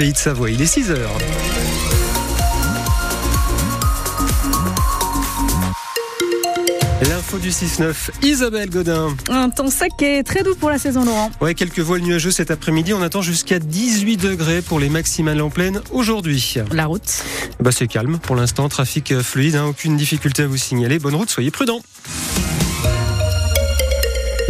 Pays de Savoie. Il est 6 heures. L'info du 6-9, Isabelle Godin. Un temps sec et très doux pour la saison, Laurent. Ouais, quelques voiles nuageux cet après-midi. On attend jusqu'à 18 degrés pour les maximales en pleine aujourd'hui. La route Bah, c'est calme pour l'instant. Trafic euh, fluide, hein, aucune difficulté à vous signaler. Bonne route, soyez prudents.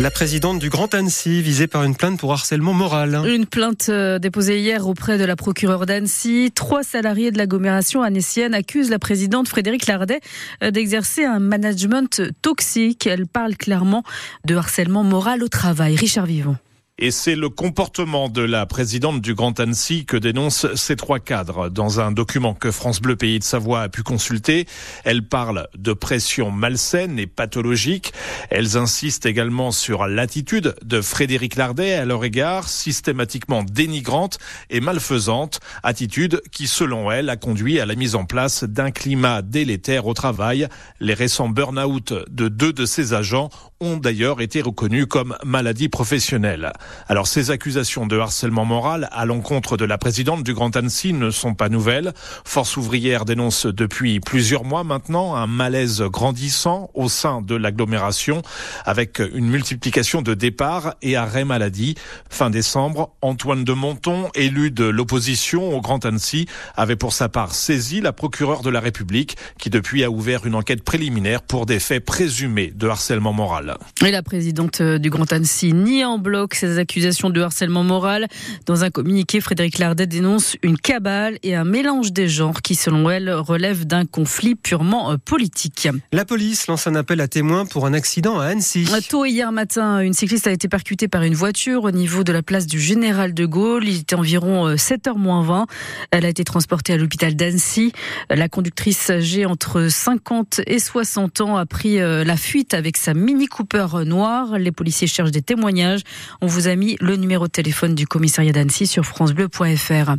La présidente du Grand Annecy, visée par une plainte pour harcèlement moral. Une plainte euh, déposée hier auprès de la procureure d'Annecy. Trois salariés de l'agglomération annécienne accusent la présidente Frédéric Lardet euh, d'exercer un management toxique. Elle parle clairement de harcèlement moral au travail. Richard Vivon. Et c'est le comportement de la présidente du Grand Annecy que dénoncent ces trois cadres. Dans un document que France Bleu Pays de Savoie a pu consulter, elles parlent de pression malsaine et pathologique. Elles insistent également sur l'attitude de Frédéric Lardet à leur égard, systématiquement dénigrante et malfaisante, attitude qui, selon elles, a conduit à la mise en place d'un climat délétère au travail. Les récents burn-out de deux de ces agents ont d'ailleurs été reconnus comme maladie professionnelle. Alors ces accusations de harcèlement moral à l'encontre de la présidente du Grand Annecy ne sont pas nouvelles. Force ouvrière dénonce depuis plusieurs mois maintenant un malaise grandissant au sein de l'agglomération avec une multiplication de départs et arrêts maladie. Fin décembre, Antoine de Monton, élu de l'opposition au Grand Annecy, avait pour sa part saisi la procureure de la République qui depuis a ouvert une enquête préliminaire pour des faits présumés de harcèlement moral. Et la présidente du Grand Annecy nie en bloc ces accusations de harcèlement moral. Dans un communiqué, Frédéric Lardet dénonce une cabale et un mélange des genres qui, selon elle, relève d'un conflit purement euh, politique. La police lance un appel à témoins pour un accident à Annecy. Tôt hier matin, une cycliste a été percutée par une voiture au niveau de la place du Général de Gaulle. Il était environ 7h euh, 20. Elle a été transportée à l'hôpital d'Annecy. La conductrice âgée entre 50 et 60 ans a pris euh, la fuite avec sa Mini Cooper noire. Les policiers cherchent des témoignages. On vous a mis le numéro de téléphone du commissariat d'Annecy sur francebleu.fr.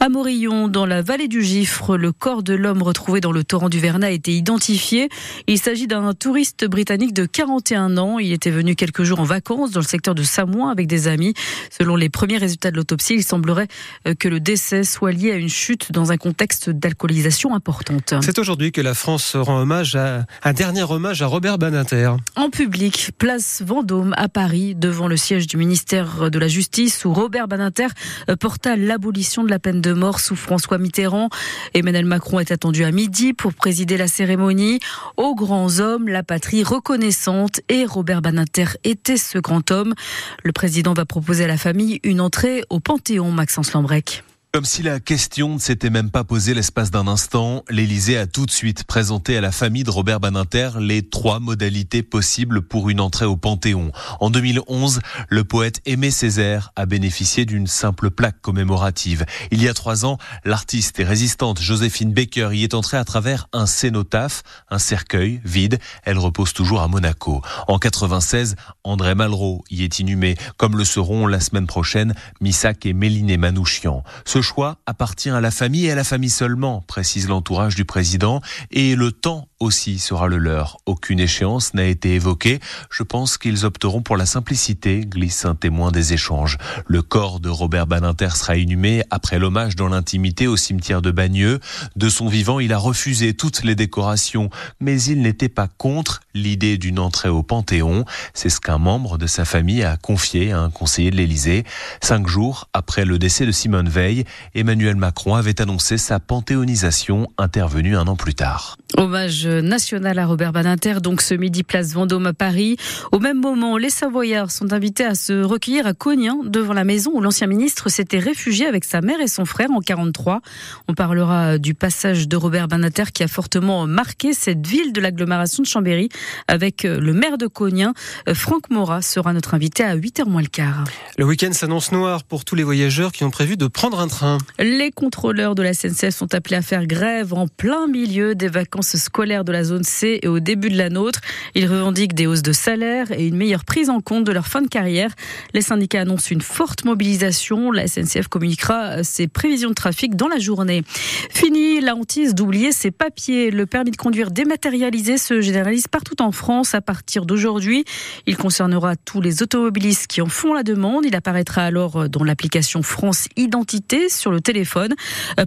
À Morillon, dans la vallée du Gifre, le corps de l'homme retrouvé dans le torrent du Verna a été identifié. Il s'agit d'un touriste britannique de 41 ans. Il était venu quelques jours en vacances dans le secteur de Samoin avec des amis. Selon les premiers résultats de l'autopsie, il semblerait euh, que le décès soit lié à une chute dans un contexte d'alcoolisation importante. C'est aujourd'hui que la France rend hommage à un dernier hommage à Robert Badinter. En public, place Vendôme à Paris, devant le siège du ministère de la Justice, où Robert Badinter euh, porta l'abolition de la peine de mort sous François Mitterrand. Emmanuel Macron est attendu à midi pour présider la cérémonie. Aux grands hommes, la patrie reconnaissante et Robert Badinter était ce grand homme. Le président va proposer à la famille une entrée au Panthéon, Maxence Lambrec. Comme si la question ne s'était même pas posée l'espace d'un instant, l'Élysée a tout de suite présenté à la famille de Robert Baninter les trois modalités possibles pour une entrée au Panthéon. En 2011, le poète Aimé Césaire a bénéficié d'une simple plaque commémorative. Il y a trois ans, l'artiste et résistante Joséphine Baker y est entrée à travers un cénotaphe, un cercueil vide. Elle repose toujours à Monaco. En 96, André Malraux y est inhumé, comme le seront la semaine prochaine Missak et Méliné Manouchian. Choix appartient à la famille et à la famille seulement, précise l'entourage du président, et le temps aussi sera le leur. Aucune échéance n'a été évoquée. Je pense qu'ils opteront pour la simplicité, glisse un témoin des échanges. Le corps de Robert Baninter sera inhumé après l'hommage dans l'intimité au cimetière de Bagneux. De son vivant, il a refusé toutes les décorations, mais il n'était pas contre l'idée d'une entrée au Panthéon. C'est ce qu'un membre de sa famille a confié à un conseiller de l'Élysée. Cinq jours après le décès de Simone Veil, Emmanuel Macron avait annoncé sa panthéonisation intervenue un an plus tard. Hommage national à Robert Badinter, donc ce midi place Vendôme à Paris. Au même moment, les Savoyards sont invités à se recueillir à Cognin, devant la maison où l'ancien ministre s'était réfugié avec sa mère et son frère en 43. On parlera du passage de Robert Badinter qui a fortement marqué cette ville de l'agglomération de Chambéry avec le maire de Cognin. Franck Morat sera notre invité à 8h moins le quart. Le week-end s'annonce noir pour tous les voyageurs qui ont prévu de prendre un train. Les contrôleurs de la SNCF sont appelés à faire grève en plein milieu des vacances vacances scolaires de la zone C et au début de la nôtre. Ils revendiquent des hausses de salaire et une meilleure prise en compte de leur fin de carrière. Les syndicats annoncent une forte mobilisation. La SNCF communiquera ses prévisions de trafic dans la journée. Fini la hantise d'oublier ses papiers. Le permis de conduire dématérialisé se généralise partout en France à partir d'aujourd'hui. Il concernera tous les automobilistes qui en font la demande. Il apparaîtra alors dans l'application France Identité sur le téléphone.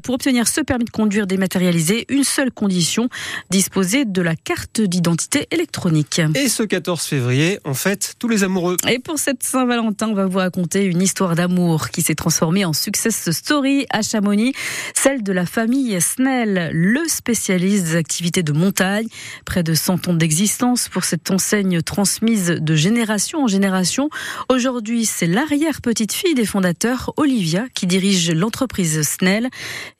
Pour obtenir ce permis de conduire dématérialisé, une seule condition, disposer de la carte d'identité électronique. Et ce 14 février, en fait, tous les amoureux. Et pour cette Saint-Valentin, on va vous raconter une histoire d'amour qui s'est transformée en success story à Chamonix, celle de la famille Snell, le spécialiste des activités de montagne. Près de 100 ans d'existence pour cette enseigne transmise de génération en génération. Aujourd'hui, c'est l'arrière-petite-fille des fondateurs, Olivia, qui dirige l'entreprise Snell.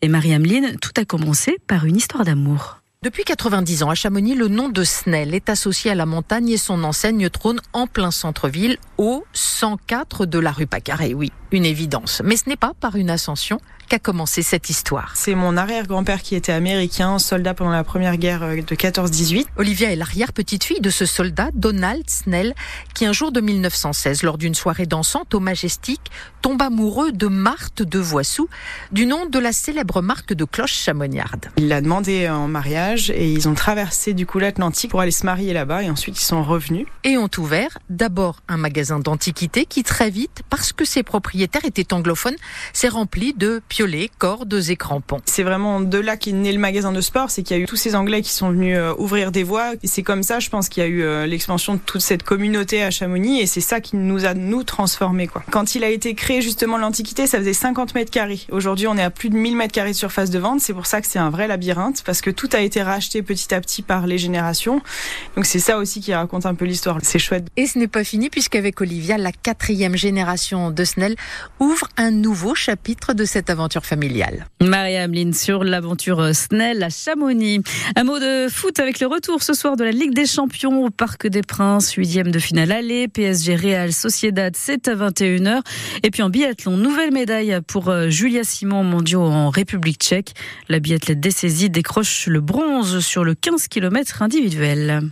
Et Marie-Ameline, tout a commencé par une histoire d'amour. Depuis 90 ans, à Chamonix, le nom de Snell est associé à la montagne et son enseigne trône en plein centre-ville, au 104 de la rue Pacaré. Oui, une évidence. Mais ce n'est pas par une ascension qu'a commencé cette histoire. C'est mon arrière-grand-père qui était américain, soldat pendant la première guerre euh, de 14-18. Olivia est l'arrière-petite-fille de ce soldat, Donald Snell, qui un jour de 1916, lors d'une soirée dansante au Majestic, tombe amoureux de Marthe de Voissou, du nom de la célèbre marque de cloches chamoniarde. Il l'a demandé en mariage et ils ont traversé du coup l'Atlantique pour aller se marier là-bas et ensuite ils sont revenus. Et ont ouvert d'abord un magasin d'antiquités qui très vite, parce que ses propriétaires étaient anglophones, s'est rempli de piolets, cordes et crampons. C'est vraiment de là qu'est né le magasin de sport, c'est qu'il y a eu tous ces Anglais qui sont venus euh, ouvrir des voies. Et c'est comme ça, je pense, qu'il y a eu euh, l'expansion de toute cette communauté à Chamonix et c'est ça qui nous a, nous, transformés. Quoi. Quand il a été créé justement l'Antiquité, ça faisait 50 mètres carrés. Aujourd'hui, on est à plus de 1000 mètres carrés de surface de vente. C'est pour ça que c'est un vrai labyrinthe parce que tout a été racheté petit à petit par les générations. Donc c'est ça aussi qui raconte un peu l'histoire. C'est chouette. Et ce n'est pas fini puisqu'avec Olivia, la quatrième génération de Snell ouvre un nouveau chapitre de cette aventure familiale. Marie-Ameline sur l'aventure Snell à Chamonix. Un mot de foot avec le retour ce soir de la Ligue des Champions au Parc des Princes, huitième de finale aller, PSG Real Sociedad, c'est à 21h. Et puis en biathlon, nouvelle médaille pour euh, Julia Simon mondiaux en République tchèque. La biathlète dessaisie décroche le bronze sur le 15 km individuel.